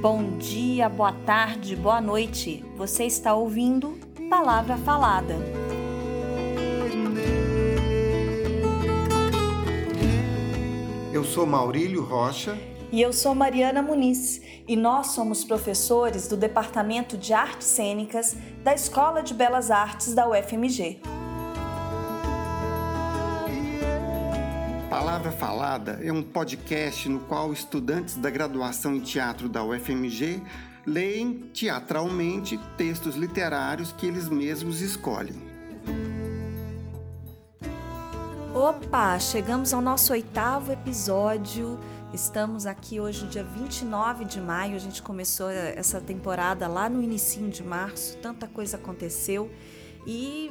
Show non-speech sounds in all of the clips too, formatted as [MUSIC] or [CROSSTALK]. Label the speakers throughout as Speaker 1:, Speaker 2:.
Speaker 1: Bom dia, boa tarde, boa noite. Você está ouvindo Palavra Falada.
Speaker 2: Eu sou Maurílio Rocha.
Speaker 1: E eu sou Mariana Muniz, e nós somos professores do Departamento de Artes Cênicas da Escola de Belas Artes da UFMG.
Speaker 2: Palavra Falada é um podcast no qual estudantes da graduação em teatro da UFMG leem teatralmente textos literários que eles mesmos escolhem.
Speaker 1: Opa, chegamos ao nosso oitavo episódio. Estamos aqui hoje, dia 29 de maio. A gente começou essa temporada lá no início de março. Tanta coisa aconteceu e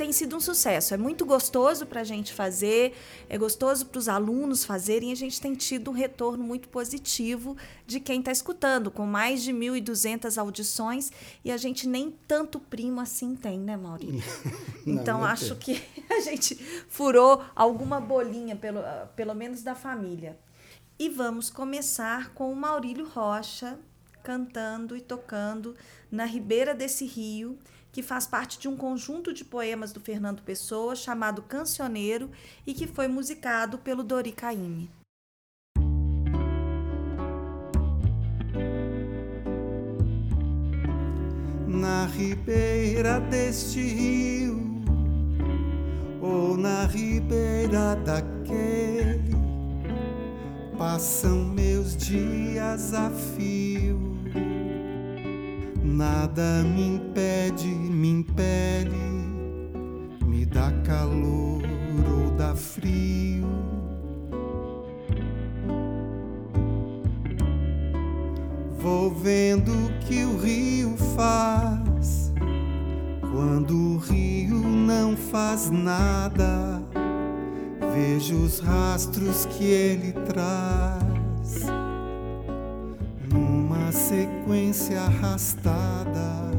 Speaker 1: tem sido um sucesso. É muito gostoso para a gente fazer, é gostoso para os alunos fazerem. E a gente tem tido um retorno muito positivo de quem está escutando, com mais de 1.200 audições e a gente nem tanto primo assim tem, né, Maurício? [LAUGHS] então acho que [LAUGHS] a gente furou alguma bolinha, pelo, pelo menos da família. E vamos começar com o Maurílio Rocha cantando e tocando na ribeira desse rio que faz parte de um conjunto de poemas do Fernando Pessoa chamado Cancioneiro e que foi musicado pelo Dori Caymmi.
Speaker 3: Na ribeira deste rio, ou na ribeira daquele, passam meus dias a fio Nada me impede, me impele, me dá calor ou dá frio. Vou vendo o que o rio faz, quando o rio não faz nada, vejo os rastros que ele traz sequência arrastada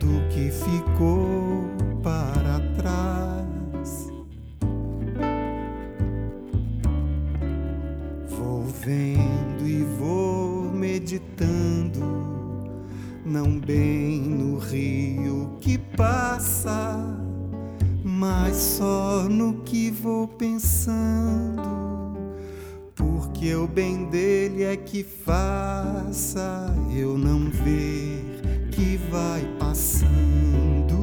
Speaker 3: do que ficou para trás. Vou vendo e vou meditando, não bem no rio que passa, mas só no que vou pensando que o bem é que faça eu não ver que vai passando.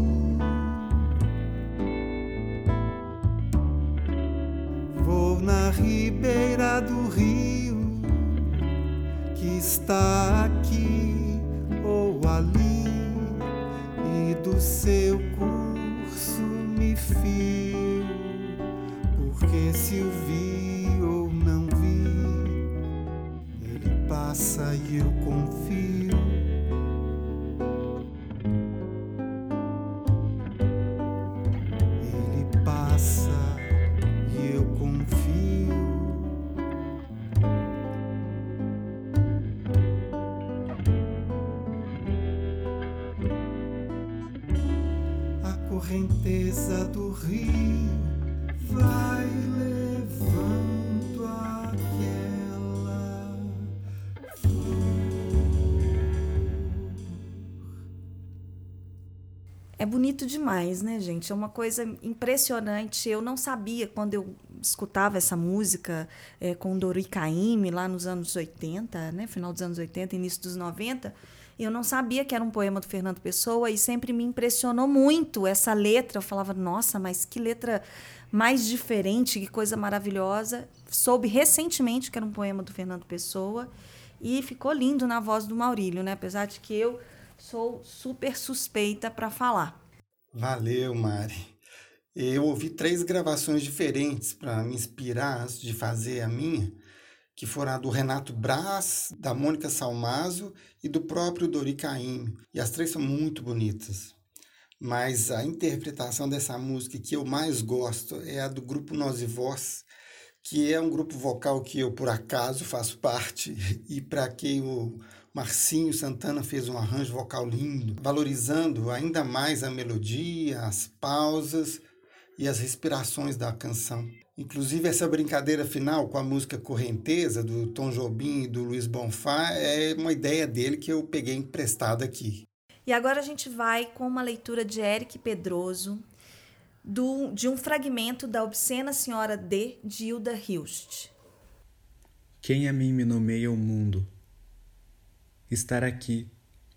Speaker 3: Vou na ribeira do rio que está aqui ou ali e do seu curso me fio, porque se o passa e eu confio.
Speaker 1: Demais, né, gente? É uma coisa impressionante. Eu não sabia quando eu escutava essa música é, com Dori Caymmi lá nos anos 80, né, final dos anos 80, início dos 90. Eu não sabia que era um poema do Fernando Pessoa e sempre me impressionou muito essa letra. Eu falava, nossa, mas que letra mais diferente, que coisa maravilhosa. Soube recentemente que era um poema do Fernando Pessoa e ficou lindo na voz do Maurílio, né? Apesar de que eu sou super suspeita para falar.
Speaker 2: Valeu, Mari. Eu ouvi três gravações diferentes para me inspirar de fazer a minha, que foram a do Renato Braz, da Mônica Salmazo e do próprio Dori Caymmi. E as três são muito bonitas. Mas a interpretação dessa música que eu mais gosto é a do grupo Nós e Voz, que é um grupo vocal que eu, por acaso, faço [LAUGHS] parte e para quem o Marcinho Santana fez um arranjo vocal lindo, valorizando ainda mais a melodia, as pausas e as respirações da canção. Inclusive, essa brincadeira final com a música Correnteza, do Tom Jobim e do Luiz Bonfá, é uma ideia dele que eu peguei emprestada aqui.
Speaker 1: E agora a gente vai com uma leitura de Eric Pedroso, do, de um fragmento da Obscena Senhora D, de Hilda Hilst.
Speaker 4: Quem a mim me nomeia o mundo? Estar aqui,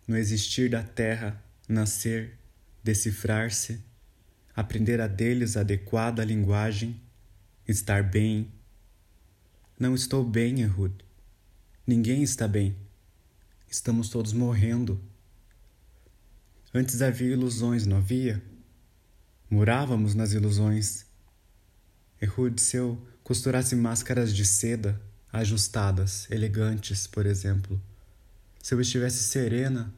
Speaker 4: no existir da terra, nascer, decifrar-se, aprender a deles adequada linguagem, estar bem. Não estou bem, Ehud. Ninguém está bem. Estamos todos morrendo. Antes havia ilusões, não havia? Morávamos nas ilusões. Ehud, se eu costurasse máscaras de seda, ajustadas, elegantes, por exemplo, se eu estivesse serena,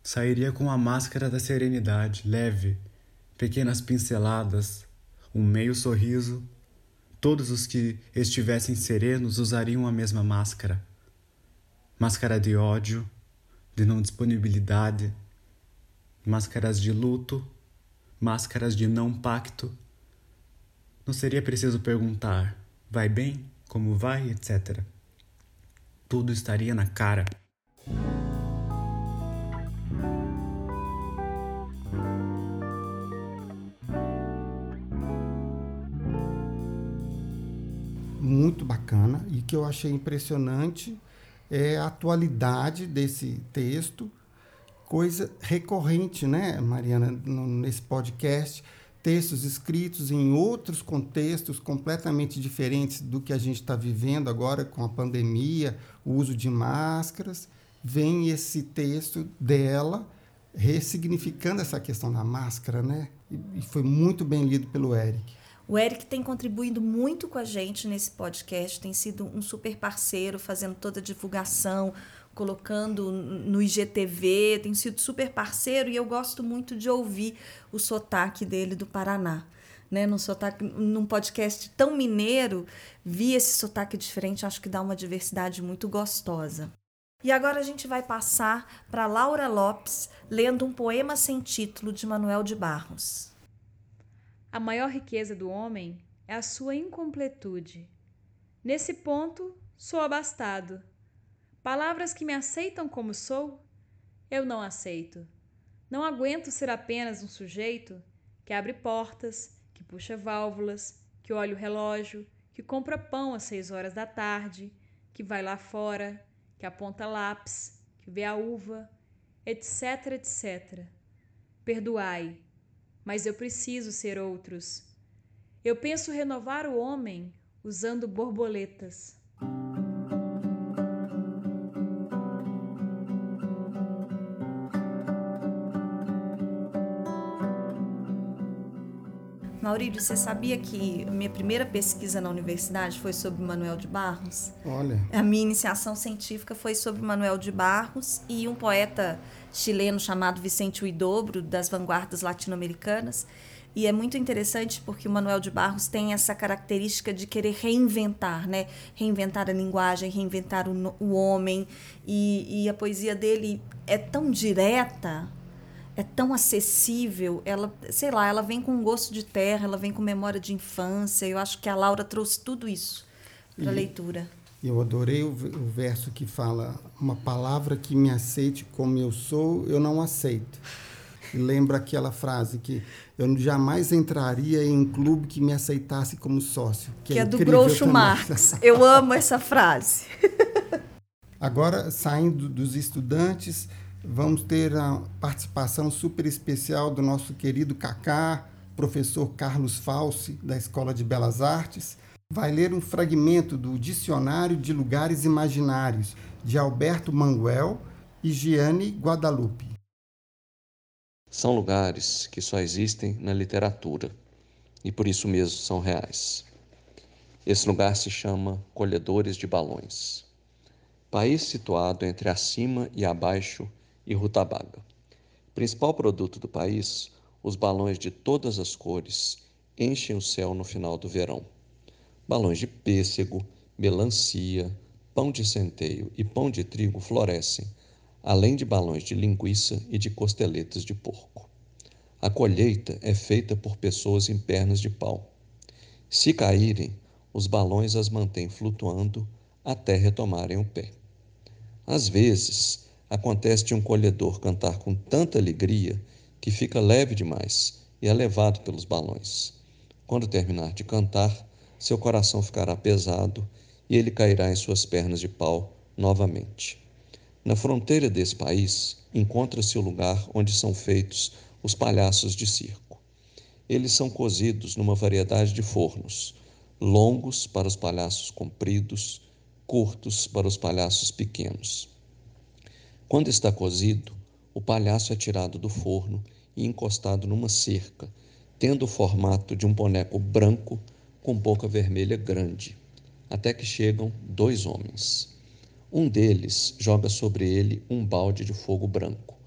Speaker 4: sairia com a máscara da serenidade, leve, pequenas pinceladas, um meio sorriso. Todos os que estivessem serenos usariam a mesma máscara. Máscara de ódio, de não disponibilidade, máscaras de luto, máscaras de não pacto. Não seria preciso perguntar: vai bem? Como vai? etc. Tudo estaria na cara.
Speaker 2: Muito bacana. E que eu achei impressionante é a atualidade desse texto. Coisa recorrente, né, Mariana, nesse podcast, textos escritos em outros contextos completamente diferentes do que a gente está vivendo agora com a pandemia, o uso de máscaras. Vem esse texto dela ressignificando essa questão da máscara, né? E foi muito bem lido pelo Eric.
Speaker 1: O Eric tem contribuído muito com a gente nesse podcast, tem sido um super parceiro, fazendo toda a divulgação, colocando no IGTV, tem sido super parceiro e eu gosto muito de ouvir o sotaque dele do Paraná. Né, num, sotaque, num podcast tão mineiro, vi esse sotaque diferente, acho que dá uma diversidade muito gostosa. E agora a gente vai passar para Laura Lopes lendo um poema sem título de Manuel de Barros.
Speaker 5: A maior riqueza do homem é a sua incompletude. Nesse ponto, sou abastado Palavras que me aceitam como sou, eu não aceito. Não aguento ser apenas um sujeito que abre portas, que puxa válvulas, que olha o relógio, que compra pão às seis horas da tarde, que vai lá fora, que aponta lápis, que vê a uva, etc, etc. Perdoai, mas eu preciso ser outros. Eu penso renovar o homem usando borboletas.
Speaker 1: Maurílio, você sabia que minha primeira pesquisa na universidade foi sobre Manuel de Barros?
Speaker 2: Olha.
Speaker 1: A minha iniciação científica foi sobre Manuel de Barros e um poeta chileno chamado Vicente Huidobro, das vanguardas latino-americanas. E é muito interessante porque o Manuel de Barros tem essa característica de querer reinventar, né? Reinventar a linguagem, reinventar o, o homem. E, e a poesia dele é tão direta, é tão acessível, ela, sei lá, ela vem com um gosto de terra, ela vem com memória de infância. Eu acho que a Laura trouxe tudo isso para a leitura.
Speaker 2: Eu adorei o, o, verso que fala: uma palavra que me aceite como eu sou, eu não aceito. E lembra aquela frase que eu jamais entraria em um clube que me aceitasse como sócio.
Speaker 1: Que, que é, é do Groucho Marx. Eu amo essa frase.
Speaker 2: Agora, saindo dos estudantes, Vamos ter a participação super especial do nosso querido Cacá, professor Carlos Falsi, da Escola de Belas Artes. Vai ler um fragmento do Dicionário de Lugares Imaginários, de Alberto Manguel e Gianni Guadalupe.
Speaker 6: São lugares que só existem na literatura e por isso mesmo são reais. Esse lugar se chama Colhedores de Balões. País situado entre acima e abaixo e rutabaga. Principal produto do país, os balões de todas as cores enchem o céu no final do verão. Balões de pêssego, melancia, pão de centeio e pão de trigo florescem, além de balões de linguiça e de costeletas de porco. A colheita é feita por pessoas em pernas de pau. Se caírem, os balões as mantêm flutuando até retomarem o pé. Às vezes, acontece de um colhedor cantar com tanta alegria que fica leve demais e é levado pelos balões. Quando terminar de cantar, seu coração ficará pesado e ele cairá em suas pernas de pau novamente. Na fronteira desse país encontra-se o lugar onde são feitos os palhaços de circo. Eles são cozidos numa variedade de fornos, longos para os palhaços compridos, curtos para os palhaços pequenos. Quando está cozido, o palhaço é tirado do forno e encostado numa cerca, tendo o formato de um boneco branco com boca vermelha grande, até que chegam dois homens. Um deles joga sobre ele um balde de fogo branco,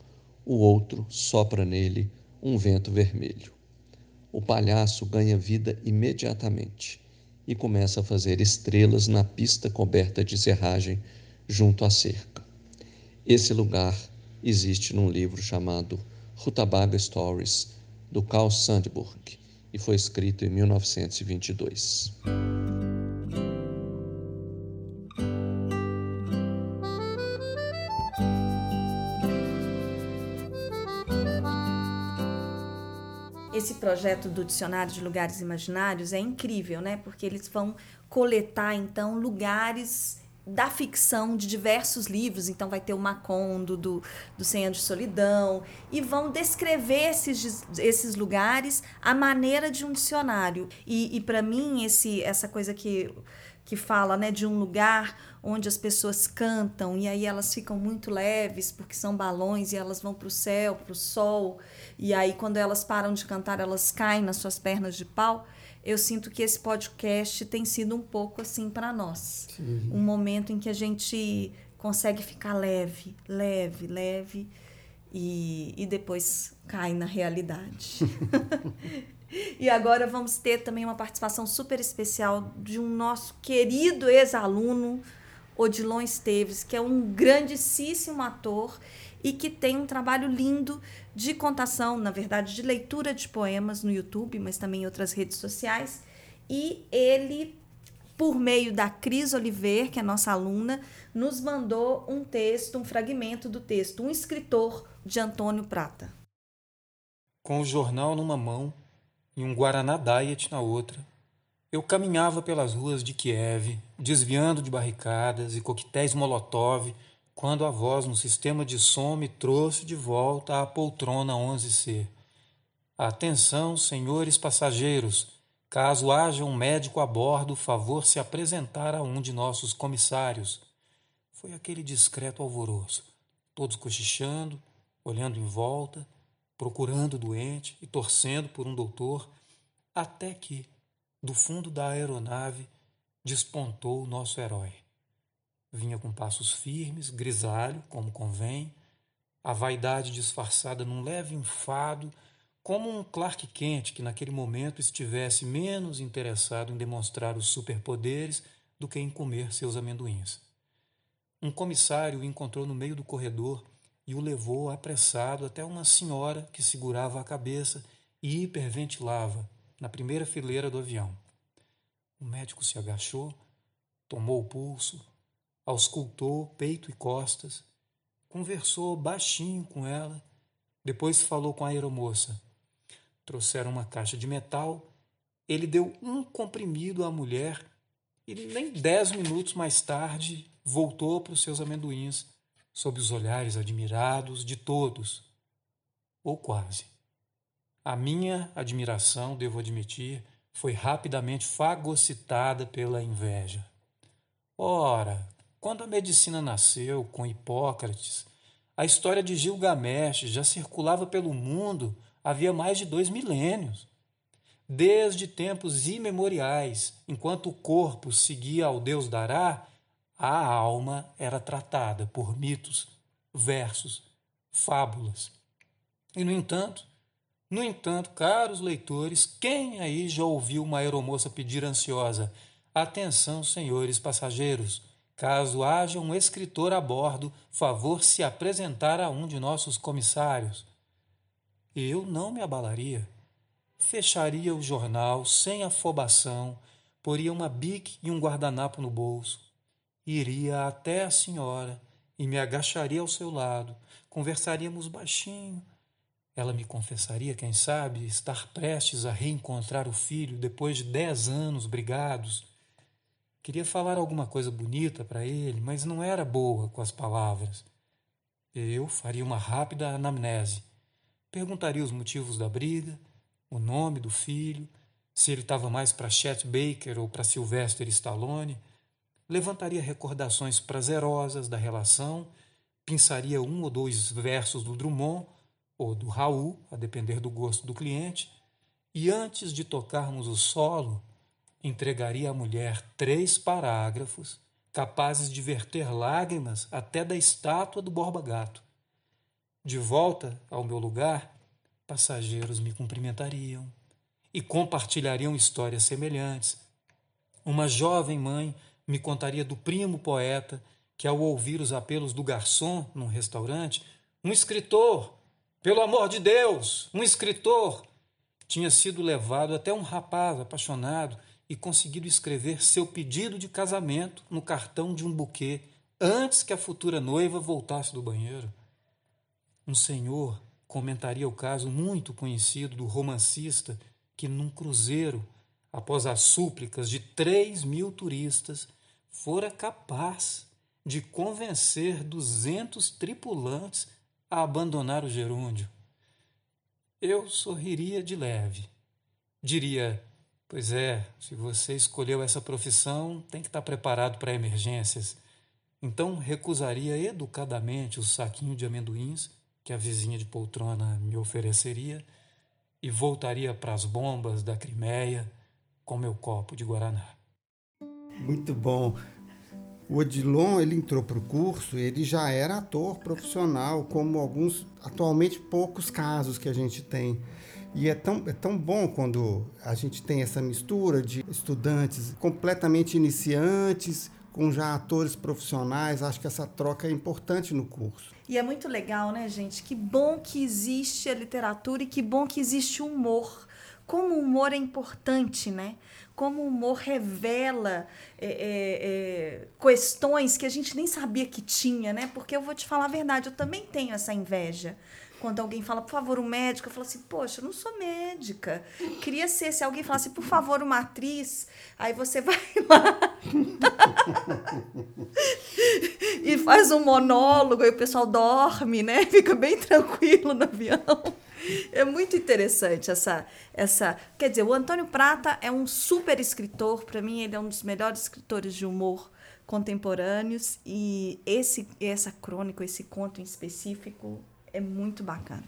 Speaker 6: o outro sopra nele um vento vermelho. O palhaço ganha vida imediatamente e começa a fazer estrelas na pista coberta de serragem junto à cerca. Esse lugar existe num livro chamado Rutabaga Stories, do Carl Sandburg, e foi escrito em 1922.
Speaker 1: Esse projeto do Dicionário de Lugares Imaginários é incrível, né? Porque eles vão coletar, então, lugares da ficção de diversos livros, então vai ter o Macondo, do, do Anos de Solidão, e vão descrever esses, esses lugares à maneira de um dicionário. E, e para mim, esse, essa coisa que, que fala né, de um lugar onde as pessoas cantam e aí elas ficam muito leves porque são balões e elas vão para o céu, para o sol, e aí quando elas param de cantar, elas caem nas suas pernas de pau eu sinto que esse podcast tem sido um pouco assim para nós. Sim. Um momento em que a gente consegue ficar leve, leve, leve e, e depois cai na realidade. [LAUGHS] e agora vamos ter também uma participação super especial de um nosso querido ex-aluno, Odilon Esteves, que é um grandíssimo ator e que tem um trabalho lindo de contação, na verdade, de leitura de poemas no YouTube, mas também em outras redes sociais. E ele, por meio da Cris Oliver, que é nossa aluna, nos mandou um texto, um fragmento do texto, um escritor de Antônio Prata.
Speaker 7: Com o jornal numa mão e um Guaraná Diet na outra, eu caminhava pelas ruas de Kiev, desviando de barricadas e coquetéis Molotov quando a voz no sistema de som me trouxe de volta à poltrona 11C. Atenção, senhores passageiros, caso haja um médico a bordo, favor se apresentar a um de nossos comissários. Foi aquele discreto alvoroço, todos cochichando, olhando em volta, procurando o doente e torcendo por um doutor, até que, do fundo da aeronave, despontou o nosso herói. Vinha com passos firmes, grisalho, como convém, a vaidade disfarçada num leve enfado, como um Clark Kent que naquele momento estivesse menos interessado em demonstrar os superpoderes do que em comer seus amendoins. Um comissário o encontrou no meio do corredor e o levou apressado até uma senhora que segurava a cabeça e hiperventilava na primeira fileira do avião. O médico se agachou, tomou o pulso, auscultou peito e costas, conversou baixinho com ela, depois falou com a aeromoça. Trouxeram uma caixa de metal, ele deu um comprimido à mulher e nem dez minutos mais tarde voltou para os seus amendoins, sob os olhares admirados de todos, ou quase. A minha admiração, devo admitir, foi rapidamente fagocitada pela inveja. Ora, quando a medicina nasceu com Hipócrates, a história de Gilgamesh já circulava pelo mundo havia mais de dois milênios. Desde tempos imemoriais, enquanto o corpo seguia ao deus Dará, a alma era tratada por mitos, versos, fábulas. E, no entanto, no entanto, caros leitores, quem aí já ouviu uma aeromoça pedir ansiosa: Atenção, senhores passageiros, Caso haja um escritor a bordo, favor se apresentar a um de nossos comissários. eu não me abalaria. Fecharia o jornal sem afobação, poria uma bique e um guardanapo no bolso, iria até a senhora e me agacharia ao seu lado, conversaríamos baixinho. Ela me confessaria, quem sabe, estar prestes a reencontrar o filho depois de dez anos brigados. Queria falar alguma coisa bonita para ele, mas não era boa com as palavras. Eu faria uma rápida anamnese. Perguntaria os motivos da briga, o nome do filho, se ele estava mais para Chet Baker ou para Sylvester Stallone. Levantaria recordações prazerosas da relação, pensaria um ou dois versos do Drummond ou do Raul, a depender do gosto do cliente, e antes de tocarmos o solo, entregaria à mulher três parágrafos capazes de verter lágrimas até da estátua do Borba Gato. De volta ao meu lugar, passageiros me cumprimentariam e compartilhariam histórias semelhantes. Uma jovem mãe me contaria do primo poeta que, ao ouvir os apelos do garçom num restaurante, um escritor, pelo amor de Deus, um escritor, tinha sido levado até um rapaz apaixonado e conseguido escrever seu pedido de casamento no cartão de um buquê antes que a futura noiva voltasse do banheiro. Um senhor comentaria o caso muito conhecido do romancista que, num cruzeiro, após as súplicas de três mil turistas, fora capaz de convencer duzentos tripulantes a abandonar o gerúndio. Eu sorriria de leve. Diria: Pois é, se você escolheu essa profissão, tem que estar preparado para emergências. Então recusaria educadamente o saquinho de amendoins que a vizinha de poltrona me ofereceria e voltaria para as bombas da Crimeia com meu copo de guaraná.
Speaker 2: Muito bom. O Odilon, ele entrou para o curso, ele já era ator profissional, como alguns, atualmente poucos casos que a gente tem. E é tão, é tão bom quando a gente tem essa mistura de estudantes completamente iniciantes com já atores profissionais. Acho que essa troca é importante no curso.
Speaker 1: E é muito legal, né, gente? Que bom que existe a literatura e que bom que existe o humor. Como o humor é importante, né? Como o humor revela é, é, é, questões que a gente nem sabia que tinha, né? Porque eu vou te falar a verdade, eu também tenho essa inveja quando alguém fala, por favor, um médico, eu falo assim, poxa, eu não sou médica. Queria ser, se alguém falasse, por favor, uma atriz, aí você [LAUGHS] vai lá [LAUGHS] e faz um monólogo, e o pessoal dorme, né? Fica bem tranquilo no avião. É muito interessante essa, essa. Quer dizer, o Antônio Prata é um super escritor. Para mim, ele é um dos melhores escritores de humor contemporâneos. E esse, essa crônica, esse conto em específico, é muito bacana.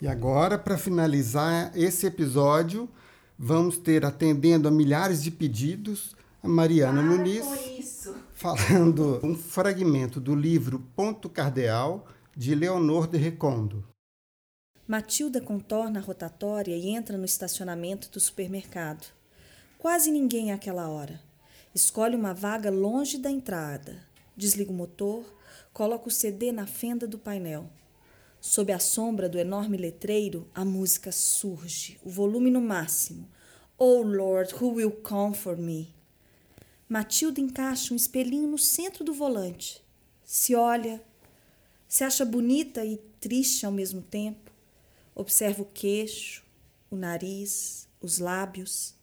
Speaker 2: E agora, para finalizar esse episódio, vamos ter atendendo a milhares de pedidos a Mariana Para Muniz falando [LAUGHS] um fragmento do livro Ponto Cardeal de Leonor de Recondo.
Speaker 1: Matilda contorna a rotatória e entra no estacionamento do supermercado. Quase ninguém àquela hora. Escolhe uma vaga longe da entrada. Desliga o motor, coloca o CD na fenda do painel. Sob a sombra do enorme letreiro, a música surge, o volume no máximo. Oh Lord, who will come for me? Matilda encaixa um espelhinho no centro do volante. Se olha, se acha bonita e triste ao mesmo tempo. Observa o queixo, o nariz, os lábios.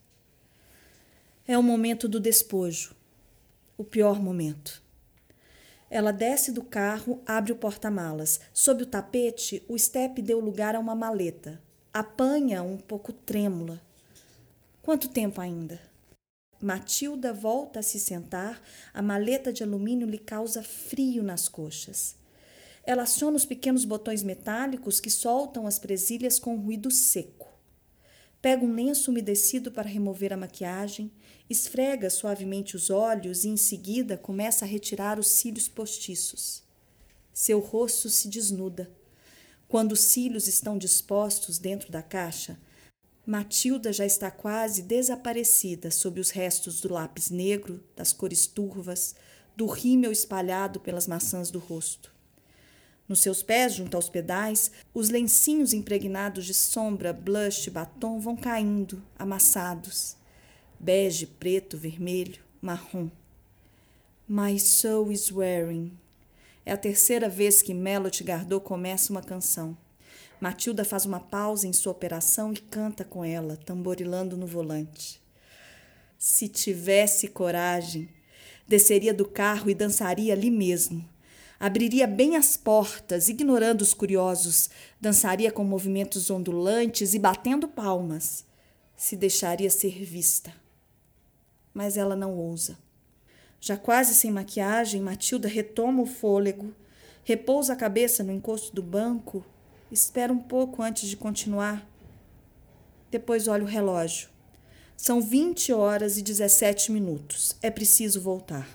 Speaker 1: É o momento do despojo, o pior momento. Ela desce do carro, abre o porta-malas. Sob o tapete, o estepe deu lugar a uma maleta. Apanha um pouco trêmula. Quanto tempo ainda? Matilda volta a se sentar, a maleta de alumínio lhe causa frio nas coxas. Ela aciona os pequenos botões metálicos que soltam as presilhas com ruído seco. Pega um lenço umedecido para remover a maquiagem, esfrega suavemente os olhos e em seguida começa a retirar os cílios postiços. Seu rosto se desnuda. Quando os cílios estão dispostos dentro da caixa, Matilda já está quase desaparecida sob os restos do lápis negro, das cores turvas, do rímel espalhado pelas maçãs do rosto. Nos seus pés, junto aos pedais, os lencinhos impregnados de sombra, blush e batom vão caindo, amassados. Bege, preto, vermelho, marrom. My soul is wearing. É a terceira vez que Melody Gardot começa uma canção. Matilda faz uma pausa em sua operação e canta com ela, tamborilando no volante. Se tivesse coragem, desceria do carro e dançaria ali mesmo. Abriria bem as portas, ignorando os curiosos, dançaria com movimentos ondulantes e batendo palmas. Se deixaria ser vista. Mas ela não ousa. Já quase sem maquiagem, Matilda retoma o fôlego, repousa a cabeça no encosto do banco Espera um pouco antes de continuar. Depois olha o relógio. São 20 horas e 17 minutos. É preciso voltar.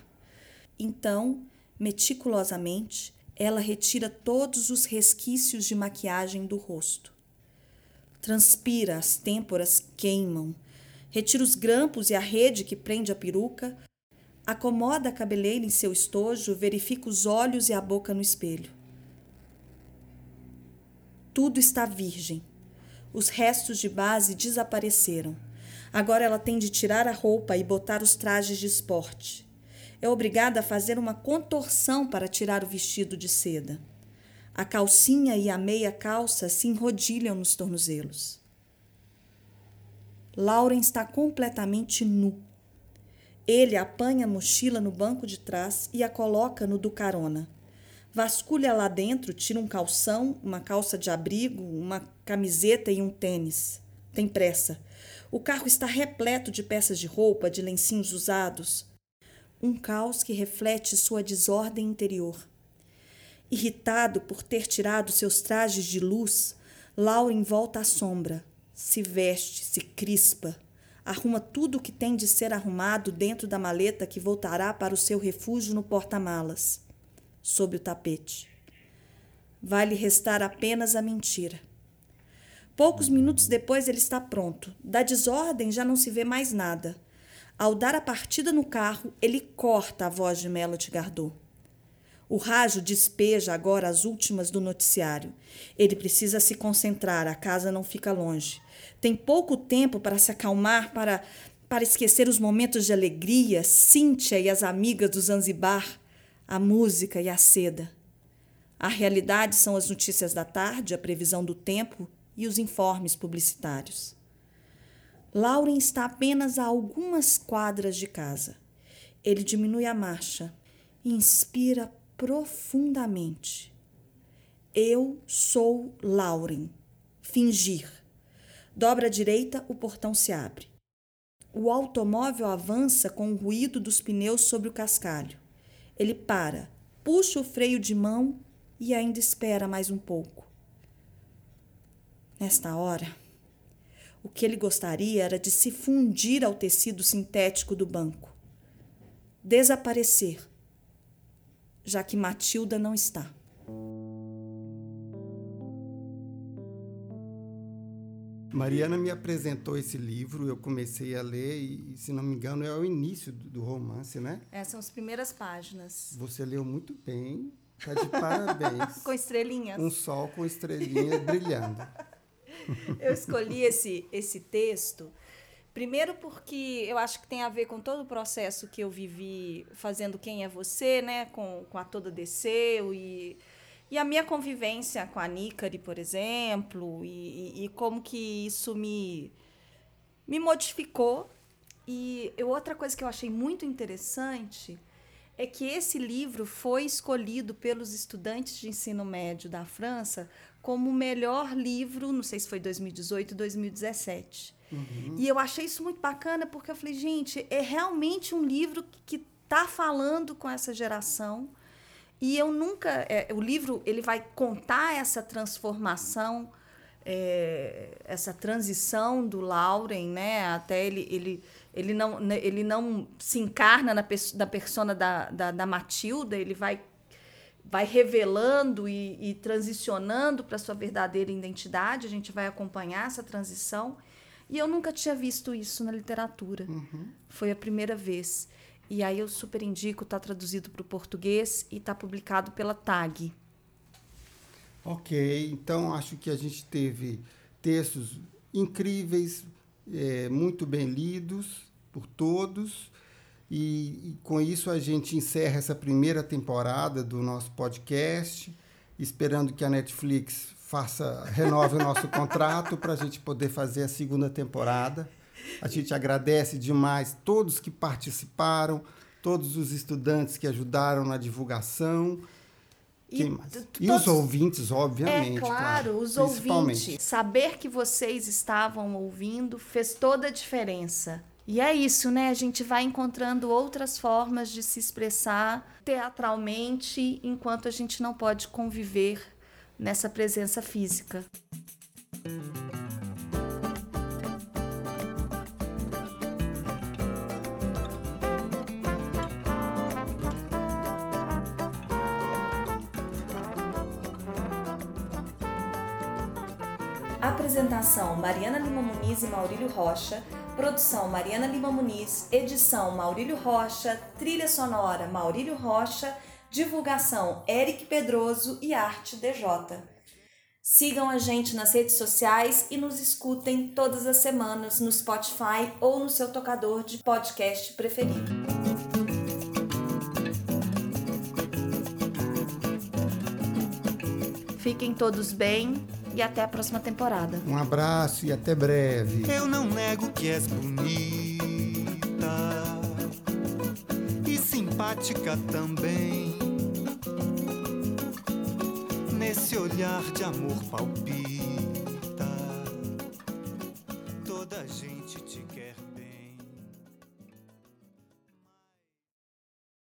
Speaker 1: Então, meticulosamente, ela retira todos os resquícios de maquiagem do rosto. Transpira, as têmporas queimam. Retira os grampos e a rede que prende a peruca. Acomoda a cabeleira em seu estojo, verifica os olhos e a boca no espelho. Tudo está virgem. Os restos de base desapareceram. Agora ela tem de tirar a roupa e botar os trajes de esporte. É obrigada a fazer uma contorção para tirar o vestido de seda. A calcinha e a meia calça se enrodilham nos tornozelos. Lauren está completamente nu. Ele apanha a mochila no banco de trás e a coloca no do carona. Vasculha lá dentro, tira um calção, uma calça de abrigo, uma camiseta e um tênis. Tem pressa. O carro está repleto de peças de roupa, de lencinhos usados. Um caos que reflete sua desordem interior. Irritado por ter tirado seus trajes de luz, Lauren volta à sombra. Se veste, se crispa. Arruma tudo o que tem de ser arrumado dentro da maleta que voltará para o seu refúgio no porta-malas sob o tapete. Vai lhe restar apenas a mentira. Poucos minutos depois ele está pronto. Da desordem já não se vê mais nada. Ao dar a partida no carro, ele corta a voz de Melody Gardot. O rádio despeja agora as últimas do noticiário. Ele precisa se concentrar, a casa não fica longe. Tem pouco tempo para se acalmar, para, para esquecer os momentos de alegria, Cíntia e as amigas do Zanzibar, a música e a seda. A realidade são as notícias da tarde, a previsão do tempo e os informes publicitários. Lauren está apenas a algumas quadras de casa. Ele diminui a marcha inspira profundamente. Eu sou Lauren. Fingir. Dobra à direita, o portão se abre. O automóvel avança com o ruído dos pneus sobre o cascalho. Ele para, puxa o freio de mão e ainda espera mais um pouco. Nesta hora, o que ele gostaria era de se fundir ao tecido sintético do banco, desaparecer, já que Matilda não está.
Speaker 2: Mariana me apresentou esse livro, eu comecei a ler e, se não me engano, é o início do, romance, né?
Speaker 1: Essas são as primeiras páginas.
Speaker 2: Você leu muito bem, tá de parabéns. [LAUGHS]
Speaker 1: com estrelinhas.
Speaker 2: Um sol com estrelinhas brilhando. [LAUGHS]
Speaker 1: Eu escolhi esse, esse texto Primeiro porque eu acho que tem a ver com todo o processo que eu vivi fazendo Quem é Você, né? Com, com a Toda Desceu e e a minha convivência com a Nícari, por exemplo, e, e, como que isso me, me modificou. E eu, outra coisa que eu achei muito interessante é que esse livro foi escolhido pelos estudantes de ensino médio da França como o melhor livro, não sei se foi 2018 ou 2017. Uhum. E eu achei isso muito bacana porque eu falei, gente, é realmente um livro que está falando com essa geração e eu nunca. É, o livro ele vai contar essa transformação, é, essa transição do Lauren, né? Até ele, ele, ele, não, né, ele não se encarna na, na persona da, da, da Matilda, ele vai, vai revelando e, e transicionando para sua verdadeira identidade. A gente vai acompanhar essa transição. E eu nunca tinha visto isso na literatura. Uhum. Foi a primeira vez. E aí eu super indico, está traduzido para o português e está publicado pela TAG.
Speaker 2: Ok, então acho que a gente teve textos incríveis, é, muito bem lidos por todos. E, e, com isso a gente encerra essa primeira temporada do nosso podcast, esperando que a Netflix faça renove o nosso [LAUGHS] contrato para a gente poder fazer a segunda temporada. A gente agradece demais todos que participaram, todos os estudantes que ajudaram na divulgação. E, e os ouvintes, obviamente.
Speaker 1: É claro, claro os ouvintes. Saber que vocês estavam ouvindo fez toda a diferença. E é isso, né? A gente vai encontrando outras formas de se expressar teatralmente enquanto a gente não pode conviver nessa presença física. Apresentação: Mariana Lima Muniz e Maurílio Rocha. Produção: Mariana Lima Muniz. Edição: Maurílio Rocha. Trilha sonora: Maurílio Rocha. Divulgação: Eric Pedroso e Arte DJ. Sigam a gente nas redes sociais e nos escutem todas as semanas no Spotify ou no seu tocador de podcast preferido. Fiquem todos bem e até a próxima temporada.
Speaker 2: Um abraço e até breve.
Speaker 3: Eu não nego que és bonita e simpática também. Nesse olhar de amor palpita,